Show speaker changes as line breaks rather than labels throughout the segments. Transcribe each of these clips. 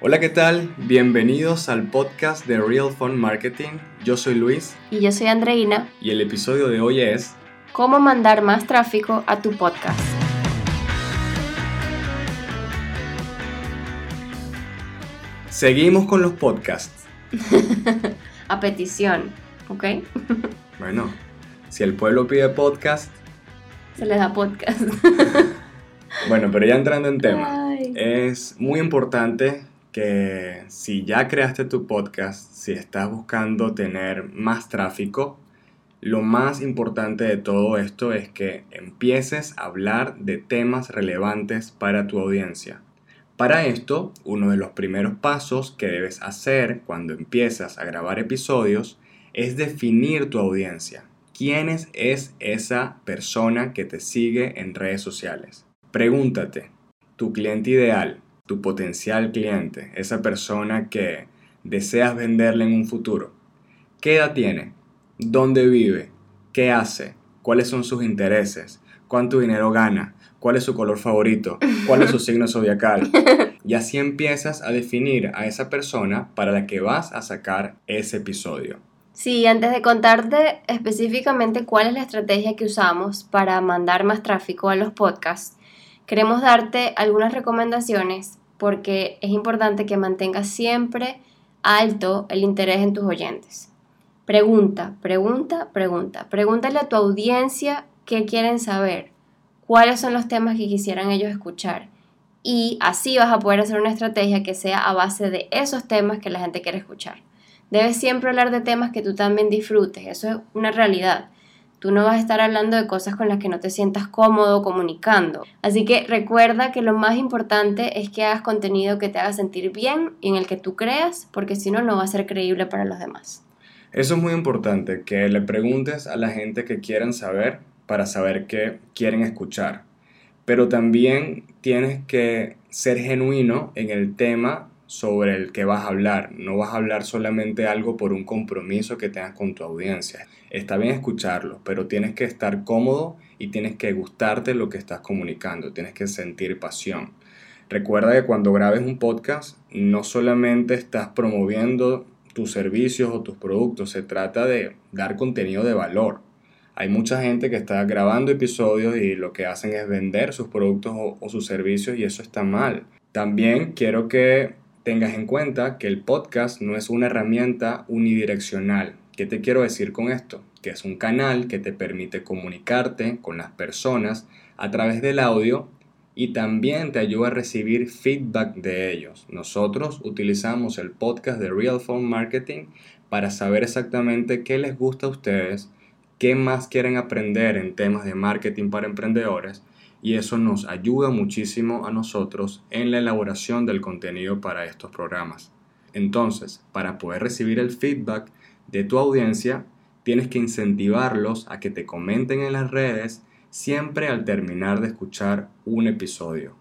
Hola, ¿qué tal? Bienvenidos al podcast de Real Fund Marketing. Yo soy Luis.
Y yo soy Andreina.
Y el episodio de hoy es...
¿Cómo mandar más tráfico a tu podcast?
Seguimos con los podcasts.
a petición, ¿ok?
bueno, si el pueblo pide podcast...
Se le da podcast.
bueno, pero ya entrando en tema, es muy importante que si ya creaste tu podcast, si estás buscando tener más tráfico, lo más importante de todo esto es que empieces a hablar de temas relevantes para tu audiencia. Para esto, uno de los primeros pasos que debes hacer cuando empiezas a grabar episodios es definir tu audiencia. ¿Quién es esa persona que te sigue en redes sociales? Pregúntate, tu cliente ideal, tu potencial cliente, esa persona que deseas venderle en un futuro. ¿Qué edad tiene? ¿Dónde vive? ¿Qué hace? ¿Cuáles son sus intereses? ¿Cuánto dinero gana? ¿Cuál es su color favorito? ¿Cuál es su signo zodiacal? Y así empiezas a definir a esa persona para la que vas a sacar ese episodio.
Sí, antes de contarte específicamente cuál es la estrategia que usamos para mandar más tráfico a los podcasts, Queremos darte algunas recomendaciones porque es importante que mantengas siempre alto el interés en tus oyentes. Pregunta, pregunta, pregunta. Pregúntale a tu audiencia qué quieren saber, cuáles son los temas que quisieran ellos escuchar. Y así vas a poder hacer una estrategia que sea a base de esos temas que la gente quiere escuchar. Debes siempre hablar de temas que tú también disfrutes, eso es una realidad. Tú no vas a estar hablando de cosas con las que no te sientas cómodo comunicando. Así que recuerda que lo más importante es que hagas contenido que te haga sentir bien y en el que tú creas, porque si no, no va a ser creíble para los demás.
Eso es muy importante, que le preguntes a la gente que quieran saber para saber qué quieren escuchar. Pero también tienes que ser genuino en el tema sobre el que vas a hablar. No vas a hablar solamente algo por un compromiso que tengas con tu audiencia. Está bien escucharlo, pero tienes que estar cómodo y tienes que gustarte lo que estás comunicando, tienes que sentir pasión. Recuerda que cuando grabes un podcast no solamente estás promoviendo tus servicios o tus productos, se trata de dar contenido de valor. Hay mucha gente que está grabando episodios y lo que hacen es vender sus productos o, o sus servicios y eso está mal. También quiero que tengas en cuenta que el podcast no es una herramienta unidireccional. ¿Qué te quiero decir con esto? Que es un canal que te permite comunicarte con las personas a través del audio y también te ayuda a recibir feedback de ellos. Nosotros utilizamos el podcast de Real Phone Marketing para saber exactamente qué les gusta a ustedes, qué más quieren aprender en temas de marketing para emprendedores y eso nos ayuda muchísimo a nosotros en la elaboración del contenido para estos programas. Entonces, para poder recibir el feedback de tu audiencia, tienes que incentivarlos a que te comenten en las redes siempre al terminar de escuchar un episodio.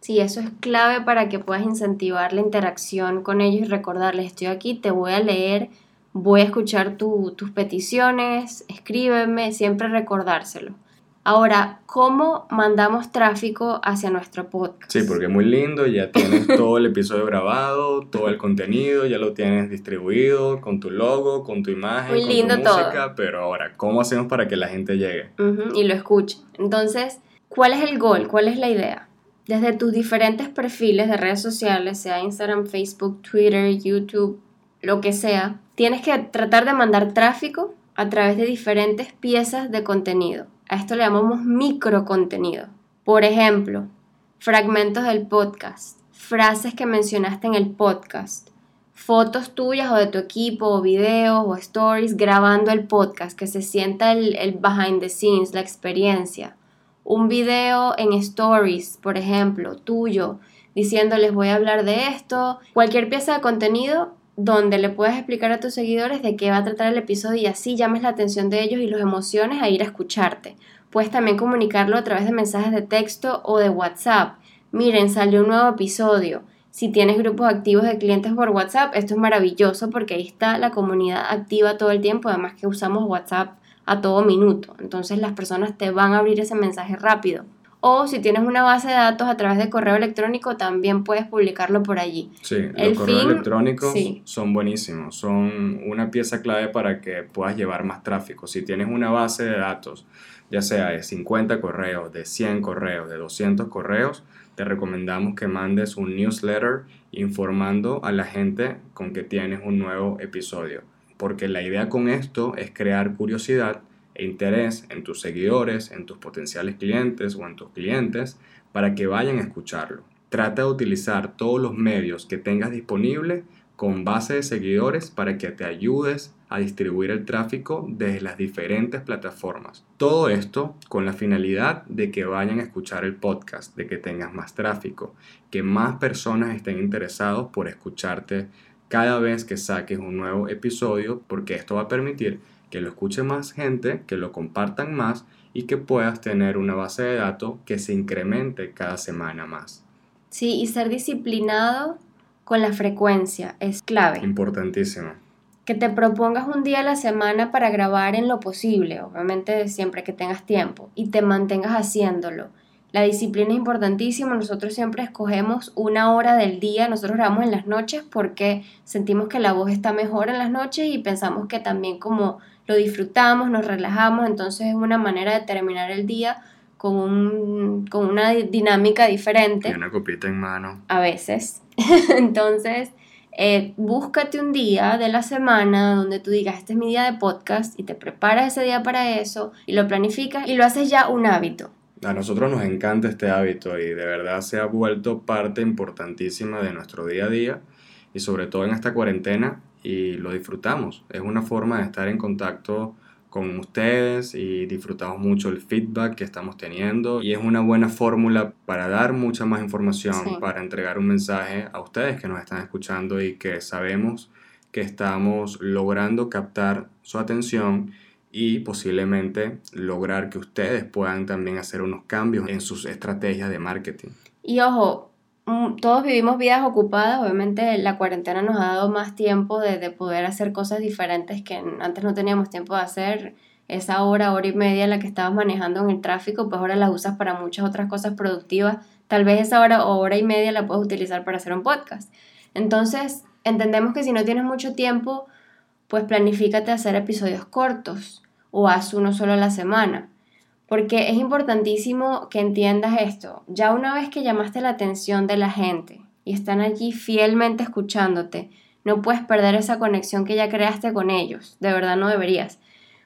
Sí, eso es clave para que puedas incentivar la interacción con ellos y recordarles, estoy aquí, te voy a leer, voy a escuchar tus peticiones, escríbeme, siempre recordárselo. Ahora, ¿cómo mandamos tráfico hacia nuestro podcast?
Sí, porque es muy lindo, ya tienes todo el episodio grabado, todo el contenido, ya lo tienes distribuido con tu logo, con tu imagen,
muy
con
lindo
tu música, pero ahora, ¿cómo hacemos para que la gente llegue?
y lo escuche. Entonces, ¿cuál es el gol? ¿Cuál es la idea? Desde tus diferentes perfiles de redes sociales, sea Instagram, Facebook, Twitter, YouTube, lo que sea, tienes que tratar de mandar tráfico a través de diferentes piezas de contenido a esto le llamamos microcontenido. Por ejemplo, fragmentos del podcast, frases que mencionaste en el podcast, fotos tuyas o de tu equipo, o videos o stories grabando el podcast, que se sienta el, el behind the scenes, la experiencia. Un video en stories, por ejemplo, tuyo, diciéndoles voy a hablar de esto. Cualquier pieza de contenido donde le puedes explicar a tus seguidores de qué va a tratar el episodio y así llames la atención de ellos y los emociones a ir a escucharte. Puedes también comunicarlo a través de mensajes de texto o de WhatsApp. Miren, salió un nuevo episodio. Si tienes grupos activos de clientes por WhatsApp, esto es maravilloso porque ahí está la comunidad activa todo el tiempo, además que usamos WhatsApp a todo minuto. Entonces las personas te van a abrir ese mensaje rápido. O si tienes una base de datos a través de correo electrónico, también puedes publicarlo por allí.
Sí, los correos electrónicos son buenísimos, son una pieza clave para que puedas llevar más tráfico. Si tienes una base de datos, ya sea de 50 correos, de 100 correos, de 200 correos, te recomendamos que mandes un newsletter informando a la gente con que tienes un nuevo episodio. Porque la idea con esto es crear curiosidad interés en tus seguidores, en tus potenciales clientes o en tus clientes para que vayan a escucharlo. Trata de utilizar todos los medios que tengas disponibles con base de seguidores para que te ayudes a distribuir el tráfico desde las diferentes plataformas. Todo esto con la finalidad de que vayan a escuchar el podcast, de que tengas más tráfico, que más personas estén interesados por escucharte cada vez que saques un nuevo episodio, porque esto va a permitir que lo escuche más gente, que lo compartan más y que puedas tener una base de datos que se incremente cada semana más.
Sí, y ser disciplinado con la frecuencia es clave.
Importantísimo
que te propongas un día a la semana para grabar en lo posible, obviamente siempre que tengas tiempo, y te mantengas haciéndolo. La disciplina es importantísima, nosotros siempre escogemos una hora del día, nosotros grabamos en las noches porque sentimos que la voz está mejor en las noches y pensamos que también como lo disfrutamos, nos relajamos, entonces es una manera de terminar el día con, con una dinámica diferente.
Y una copita en mano.
A veces. entonces, eh, búscate un día de la semana donde tú digas, este es mi día de podcast y te preparas ese día para eso y lo planificas y lo haces ya un hábito.
A nosotros nos encanta este hábito y de verdad se ha vuelto parte importantísima de nuestro día a día y sobre todo en esta cuarentena y lo disfrutamos. Es una forma de estar en contacto con ustedes y disfrutamos mucho el feedback que estamos teniendo y es una buena fórmula para dar mucha más información, para entregar un mensaje a ustedes que nos están escuchando y que sabemos que estamos logrando captar su atención y posiblemente lograr que ustedes puedan también hacer unos cambios en sus estrategias de marketing.
Y ojo, Mm, todos vivimos vidas ocupadas, obviamente la cuarentena nos ha dado más tiempo de, poder hacer cosas diferentes que antes no teníamos tiempo de hacer. Esa hora, hora y media la que estabas manejando en el tráfico, pues ahora la usas para muchas otras cosas productivas. Tal vez esa hora o hora y media la puedes utilizar para hacer un podcast. Entonces, entendemos que si no tienes mucho tiempo, pues planifícate hacer episodios cortos o haz uno solo a la semana porque es importantísimo que entiendas esto. Ya una vez que llamaste la atención de la gente y están allí fielmente escuchándote, no puedes perder esa conexión que ya creaste con ellos. De verdad no deberías.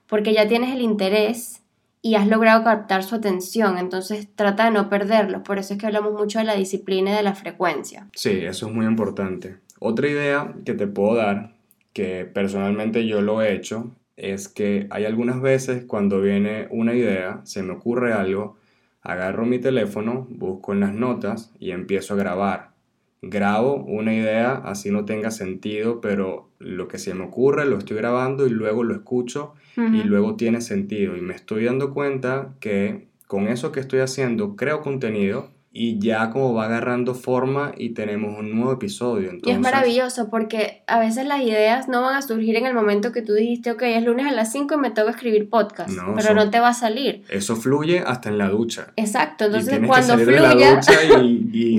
Porque ya tienes el interés y has logrado captar su atención. Entonces trata de no perderlo. Por eso es que hablamos mucho de la disciplina y de la frecuencia.
Sí, eso es muy importante. Otra idea que te puedo dar, que personalmente yo lo he hecho, es que hay algunas veces cuando viene una idea, se me ocurre algo, agarro mi teléfono, busco en las notas y empiezo a grabar. Grabo una idea, así no tenga sentido, pero lo que se me ocurre lo estoy grabando y luego lo escucho y luego tiene sentido. Y me estoy dando cuenta que con eso que estoy haciendo creo contenido y ya como va agarrando forma y tenemos un nuevo episodio.
Y es maravilloso porque a veces las ideas no van a surgir en el momento que tú dijiste, ok, es lunes a las 5 y me tengo que escribir podcast, pero no te va a salir.
Eso fluye hasta en la ducha.
Exacto, entonces cuando fluya,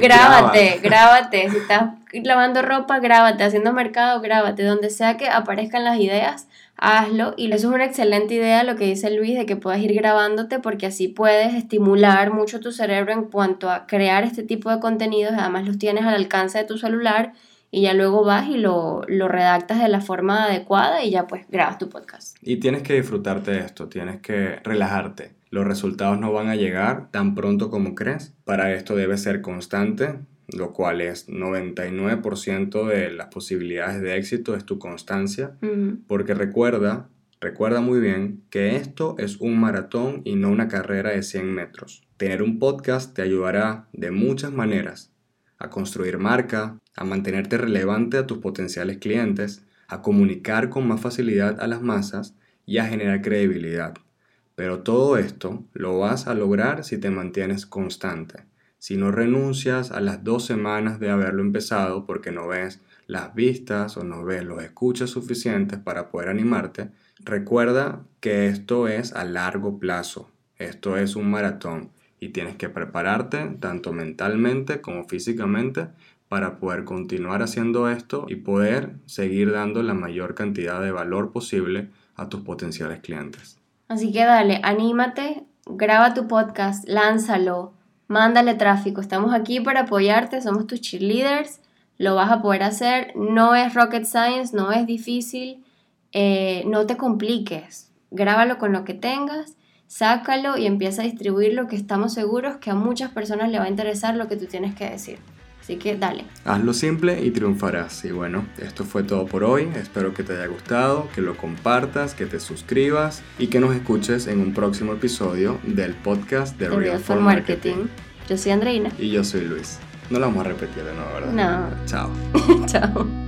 grábate, grábate, si estás lavando ropa, grábate, haciendo mercado, grábate, donde sea que aparezcan las ideas, hazlo. Y eso es una excelente idea lo que dice Luis de que puedas ir grabándote porque así puedes estimular mucho tu cerebro en cuanto a crear este tipo de contenidos. Además los tienes al alcance de tu celular y ya luego vas y lo, lo redactas de la forma adecuada y ya pues grabas tu podcast.
Y tienes que disfrutarte de esto, tienes que relajarte. Los resultados no van a llegar tan pronto como crees. Para esto debe ser constante, lo cual es 99% de las posibilidades de éxito es tu constancia, porque recuerda, recuerda muy bien que esto es un maratón y no una carrera de 100 metros. Tener un podcast te ayudará de muchas maneras a construir marca, a mantenerte relevante a tus potenciales clientes, a comunicar con más facilidad a las masas y a generar credibilidad. Pero todo esto lo vas a lograr si te mantienes constante si no renuncias a las dos semanas de haberlo empezado porque no ves las vistas o no ves los escuchas suficientes para poder animarte, recuerda que esto es a largo plazo, esto es un maratón y tienes que prepararte tanto mentalmente como físicamente para poder continuar haciendo esto y poder seguir dando la mayor cantidad de valor posible a tus potenciales clientes.
Así que dale, anímate, graba tu podcast, lánzalo, mándale tráfico. Estamos aquí para apoyarte, somos tus cheerleaders, lo vas a poder hacer. No es rocket science, no es difícil, eh, no te compliques. Grábalo con lo que tengas, sácalo y empieza a distribuirlo, que estamos seguros que a muchas personas le va a interesar lo que tú tienes que decir. Así que dale.
Hazlo simple y triunfarás. Y bueno, esto fue todo por hoy. Espero que te haya gustado, que lo compartas, que te suscribas y que nos escuches en un próximo episodio del podcast de Real, for Marketing.
Yo soy Andreina.
Y yo soy Luis. No lo vamos a repetir de nuevo, ¿verdad?
No.
Chao.
Chao.